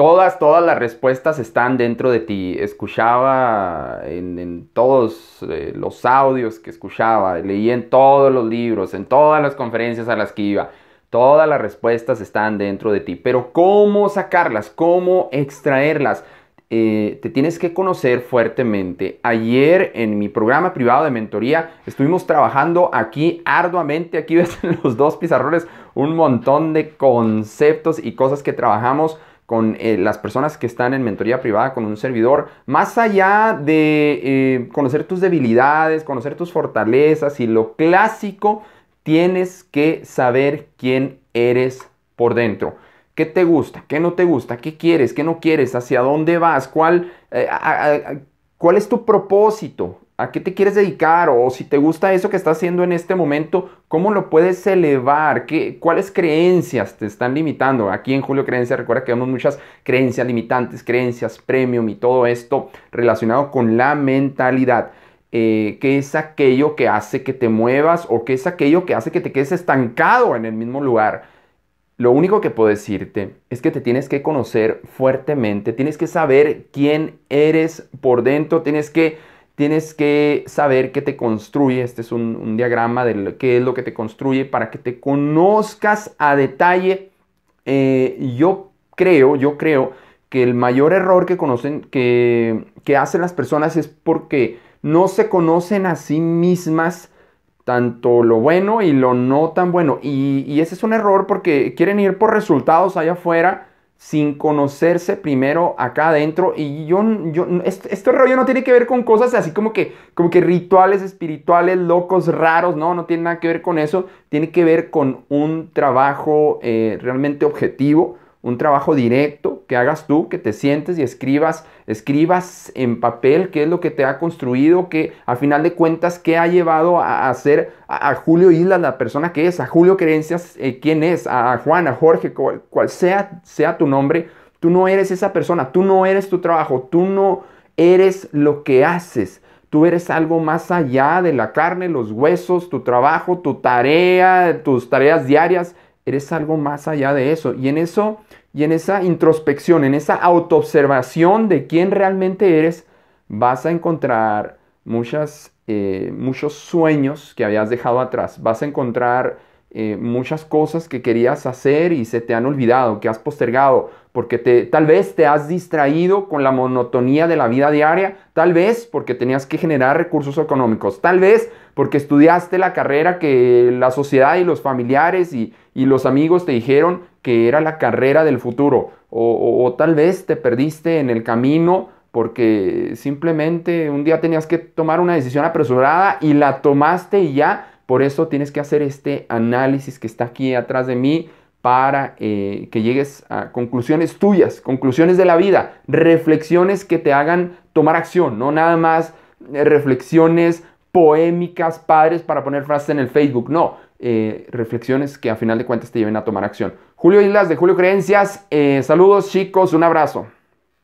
Todas, todas las respuestas están dentro de ti. Escuchaba en, todos eh, los audios que escuchaba, leí en todos los libros, en todas las conferencias a las que iba. Todas las respuestas están dentro de ti. Pero ¿cómo sacarlas? ¿Cómo extraerlas? Eh, te tienes que conocer fuertemente. Ayer en mi programa privado de mentoría estuvimos trabajando aquí arduamente. Aquí ves los dos pizarrones un montón de conceptos y cosas que trabajamos con eh, las personas que están en mentoría privada con un servidor, más allá de eh, conocer tus debilidades, conocer tus fortalezas y lo clásico, tienes que saber quién eres por dentro. ¿Qué te gusta? ¿Qué no te gusta? ¿Qué quieres? ¿Qué no quieres? ¿Hacia dónde vas? ¿Cuál, eh, ¿cuál es tu propósito? ¿A qué te quieres dedicar? O si te gusta eso que estás haciendo en este momento, ¿cómo lo puedes elevar? ¿Qué, ¿Cuáles creencias te están limitando? Aquí en Julio Creencias, recuerda que vemos muchas creencias limitantes, creencias premium y todo esto relacionado con la mentalidad. Eh, ¿Qué es aquello que hace que te muevas o qué es aquello que hace que te quedes estancado en el mismo lugar? Lo único que puedo decirte es que te tienes que conocer fuertemente, tienes que saber quién eres por dentro, tienes que tienes que saber qué te construye. Este es un, diagrama de qué es lo que te construye para que te conozcas a detalle. Eh, yo creo, yo creo que el mayor error que conocen, que, hacen las personas es porque no se conocen a sí mismas tanto lo bueno y lo no tan bueno. Y, y ese es un error porque quieren ir por resultados allá afuera sin conocerse primero acá adentro. Y yo, yo este, este, rollo no tiene que ver con cosas así como que, como que rituales espirituales locos, raros, no, no tiene nada que ver con eso. Tiene que ver con un trabajo eh, realmente objetivo, un trabajo directo que hagas tú, que te sientes y escribas, escribas en papel qué es lo que te ha construido, que a final de cuentas qué ha llevado a, hacer a, Julio Islas la persona que es, a Julio Creencias eh, quién es, a, Juan, a Jorge, cual, cual, sea, sea tu nombre, tú no eres esa persona, tú no eres tu trabajo, tú no eres lo que haces. Tú eres algo más allá de la carne, los huesos, tu trabajo, tu tarea, tus tareas diarias. Eres algo más allá de eso. Y en eso y en esa introspección, en esa autoobservación de quién realmente eres, vas a encontrar muchas, eh, muchos sueños que habías dejado atrás. Vas a encontrar eh, muchas cosas que querías hacer y se te han olvidado, que has postergado, porque te, tal vez te has distraído con la monotonía de la vida diaria, tal vez porque tenías que generar recursos económicos, tal vez porque estudiaste la carrera que la sociedad y los familiares y, y los amigos te dijeron que era la carrera del futuro. O, tal vez te perdiste en el camino porque simplemente un día tenías que tomar una decisión apresurada y la tomaste y ya. Por eso tienes que hacer este análisis que está aquí atrás de mí para eh, que llegues a conclusiones tuyas, conclusiones de la vida, reflexiones que te hagan tomar acción, no nada más eh, reflexiones poémicas, padres para poner frases en el Facebook, no, eh, reflexiones que a final de cuentas te lleven a tomar acción. Julio Islas de Julio Creencias, eh, saludos chicos, un abrazo.